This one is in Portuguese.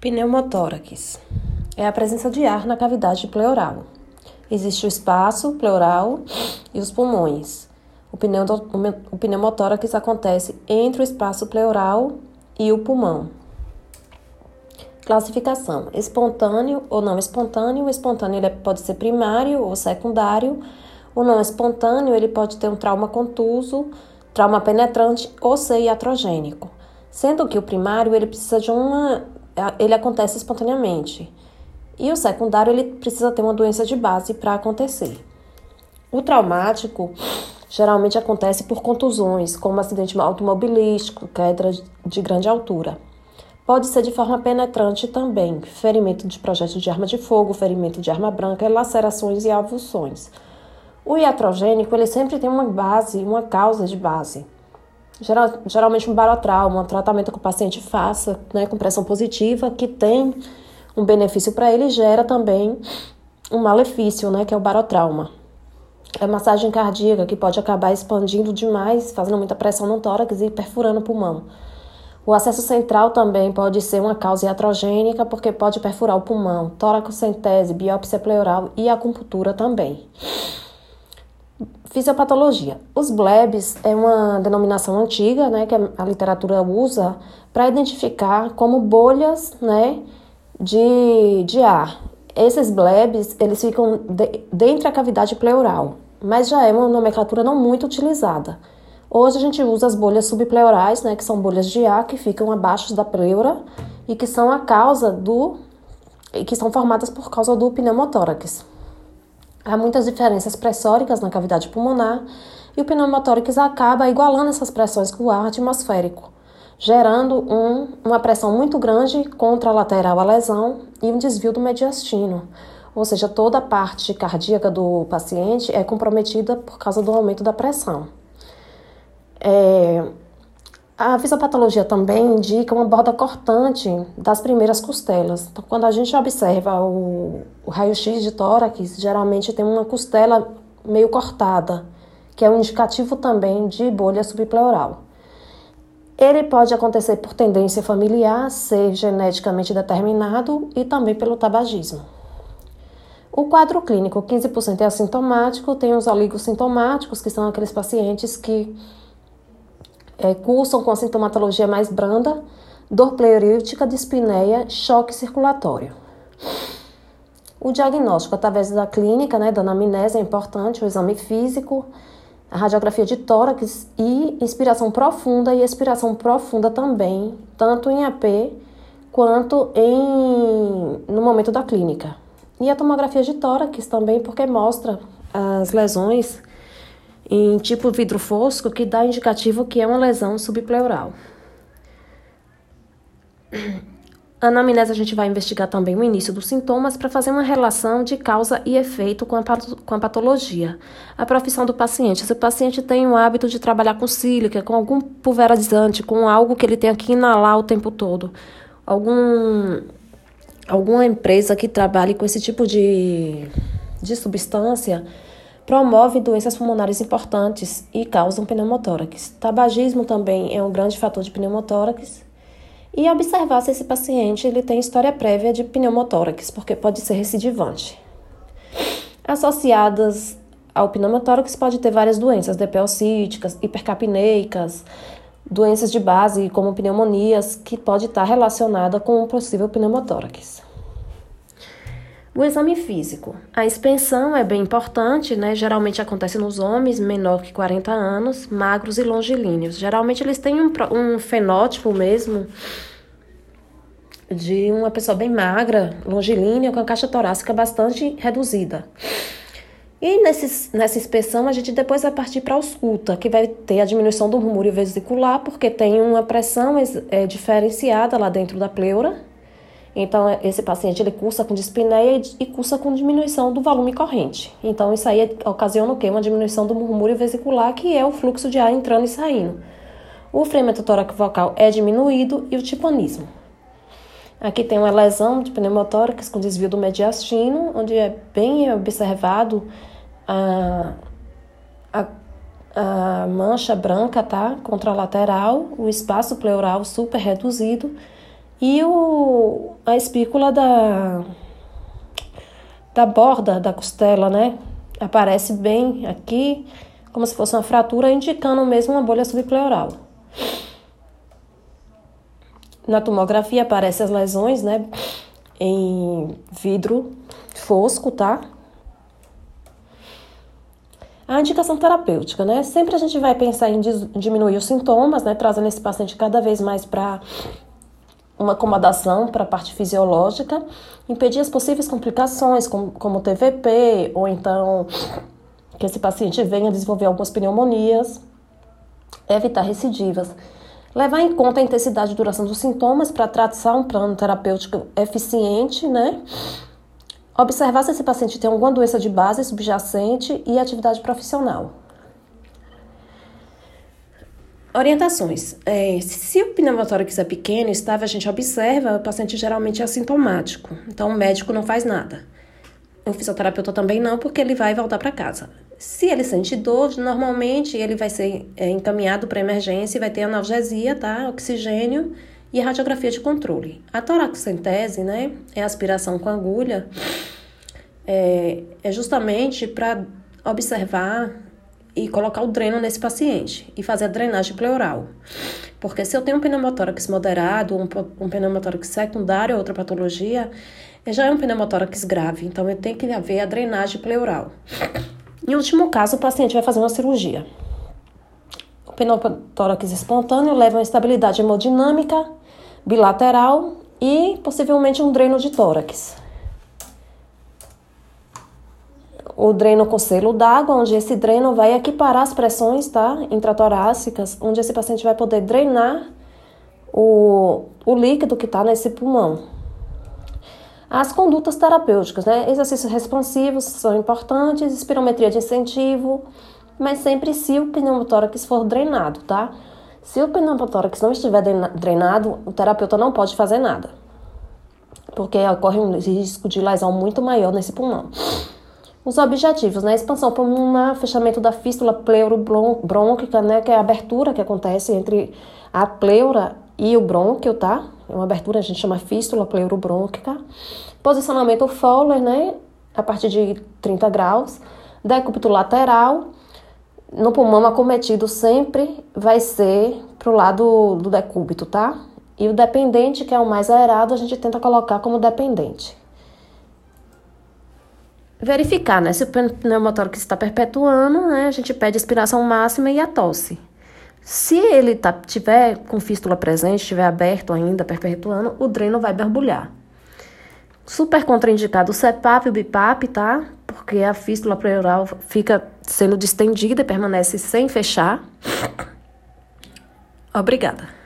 Pneumotórax é a presença de ar na cavidade pleural. Existe o espaço pleural e os pulmões. O, pneu, o pneumotórax acontece entre o espaço pleural e o pulmão. Classificação: espontâneo ou não espontâneo. O espontâneo ele pode ser primário ou secundário. O não espontâneo ele pode ter um trauma contuso, trauma penetrante ou ser iatrogênico. Sendo que o primário ele precisa de uma ele acontece espontaneamente. E o secundário, ele precisa ter uma doença de base para acontecer. O traumático geralmente acontece por contusões, como acidente automobilístico, queda de grande altura. Pode ser de forma penetrante também, ferimento de projeto de arma de fogo, ferimento de arma branca, lacerações e avulsões. O iatrogênico, ele sempre tem uma base, uma causa de base. Geral, geralmente um barotrauma, um tratamento que o paciente faça, né, com pressão positiva, que tem um benefício para ele, gera também um malefício, né, que é o barotrauma. É massagem cardíaca que pode acabar expandindo demais, fazendo muita pressão no tórax e perfurando o pulmão. O acesso central também pode ser uma causa iatrogênica, porque pode perfurar o pulmão, toracocentese, biópsia pleural e acupuntura também. Fisiopatologia. Os blebs é uma denominação antiga, né, que a literatura usa para identificar como bolhas, né, de, de ar. Esses blebs, eles ficam de, dentro da cavidade pleural, mas já é uma nomenclatura não muito utilizada. Hoje a gente usa as bolhas subpleurais, né, que são bolhas de ar que ficam abaixo da pleura e que são a causa do que são formadas por causa do pneumotórax. Há muitas diferenças pressóricas na cavidade pulmonar e o pneumotórax acaba igualando essas pressões com o ar atmosférico, gerando um, uma pressão muito grande contra a lateral a lesão e um desvio do mediastino, ou seja, toda a parte cardíaca do paciente é comprometida por causa do aumento da pressão. É, a fisiopatologia também indica uma borda cortante das primeiras costelas. Então, quando a gente observa o, o raio-x de tórax, geralmente tem uma costela meio cortada, que é um indicativo também de bolha subpleural. Ele pode acontecer por tendência familiar, ser geneticamente determinado e também pelo tabagismo. O quadro clínico, 15% é assintomático, tem os oligossintomáticos, que são aqueles pacientes que é, cursam com sintomatologia mais branda, dor pleurítica, dispneia, choque circulatório. O diagnóstico através da clínica, né, da anamnese é importante, o exame físico, a radiografia de tórax e inspiração profunda e expiração profunda também, tanto em AP quanto em, no momento da clínica. E a tomografia de tórax também, porque mostra as lesões em tipo vidro fosco, que dá indicativo que é uma lesão subpleural. A anamnese a gente vai investigar também o início dos sintomas para fazer uma relação de causa e efeito com a, com a patologia. A profissão do paciente. Se o paciente tem o hábito de trabalhar com sílica, com algum pulverizante, com algo que ele tenha que inalar o tempo todo, algum, alguma empresa que trabalhe com esse tipo de, de substância, promove doenças pulmonares importantes e causam pneumotórax. Tabagismo também é um grande fator de pneumotórax. E observar se esse paciente ele tem história prévia de pneumotórax, porque pode ser recidivante. Associadas ao pneumotórax pode ter várias doenças depeocíticas, hipercapneicas, doenças de base como pneumonias, que pode estar relacionada com um possível pneumotórax. O exame físico. A expensão é bem importante, né? Geralmente acontece nos homens menor que 40 anos, magros e longilíneos. Geralmente eles têm um, um fenótipo mesmo de uma pessoa bem magra, longilínea, com a caixa torácica bastante reduzida. E nesse, nessa inspeção, a gente depois vai partir para a ausculta, que vai ter a diminuição do murmúrio vesicular, porque tem uma pressão é, diferenciada lá dentro da pleura, então, esse paciente ele cursa com dispneia e cursa com diminuição do volume corrente. Então, isso aí ocasiona o quê? Uma diminuição do murmúrio vesicular, que é o fluxo de ar entrando e saindo. O fremento vocal é diminuído e o tipanismo. Aqui tem uma lesão de pneumotórax com desvio do mediastino, onde é bem observado a, a, a mancha branca, tá? Contralateral, o espaço pleural super reduzido E o, a espícula da, da borda da costela, né? Aparece bem aqui, como se fosse uma fratura, indicando mesmo uma bolha subpleural. Na tomografia aparecem as lesões, né? Em vidro fosco, tá? A indicação terapêutica, né? Sempre a gente vai pensar em diminuir os sintomas, né? Trazendo esse paciente cada vez mais para uma acomodação para a parte fisiológica, impedir as possíveis complicações, como, como TVP, ou então que esse paciente venha desenvolver algumas pneumonias, evitar recidivas. Levar em conta a intensidade e duração dos sintomas para traçar um plano terapêutico eficiente, né? Observar se esse paciente tem alguma doença de base subjacente e atividade profissional. Orientações. É, se o pneumotórax é pequeno, estável, a gente observa, o paciente geralmente é assintomático. Então, o médico não faz nada. O fisioterapeuta também não, porque ele vai voltar para casa. Se ele sente dor, normalmente ele vai ser é, encaminhado para emergência e vai ter analgesia, tá? Oxigênio e radiografia de controle. A toraxentese, né, é aspiração com agulha, é, é justamente para observar e colocar o dreno nesse paciente e fazer a drenagem pleural. Porque se eu tenho um pneumotórax moderado, um, um pneumotórax secundário, outra patologia, já é um pneumotórax grave, então eu tenho que haver a drenagem pleural. Em último caso, o paciente vai fazer uma cirurgia. O pneumotórax espontâneo leva a uma estabilidade hemodinâmica bilateral e possivelmente um dreno de tórax. O dreno com selo d'água, onde esse dreno vai equiparar as pressões tá, intratorácicas, onde esse paciente vai poder drenar o, o líquido que está nesse pulmão. As condutas terapêuticas, né? Exercícios responsivos são importantes, espirometria de incentivo, mas sempre se o pneumotórax for drenado, tá? Se o pneumotórax não estiver drenado, o terapeuta não pode fazer nada, porque ocorre um risco de lesão muito maior nesse pulmão. Os objetivos, né? Expansão pulmonar, fechamento da fístula pleurobrônquica, né? Que é a abertura que acontece entre a pleura e o brônquio, tá? É uma abertura, a gente chama fístula pleurobrônquica. Posicionamento Fowler, né? A partir de 30 graus. Decúbito lateral. No pulmão acometido sempre vai ser pro lado do decúbito, tá? E o dependente, que é o mais aerado, a gente tenta colocar como dependente verificar, né? Se o pneumotórax está perpetuando, né? A gente pede aspiração máxima e a tosse. Se ele tá, tiver com fístula presente, estiver aberto ainda, perpetuando, o dreno vai borbulhar. Super contraindicado o CEPAP e o BIPAP, tá? Porque a fístula pleural fica sendo distendida e permanece sem fechar. Obrigada.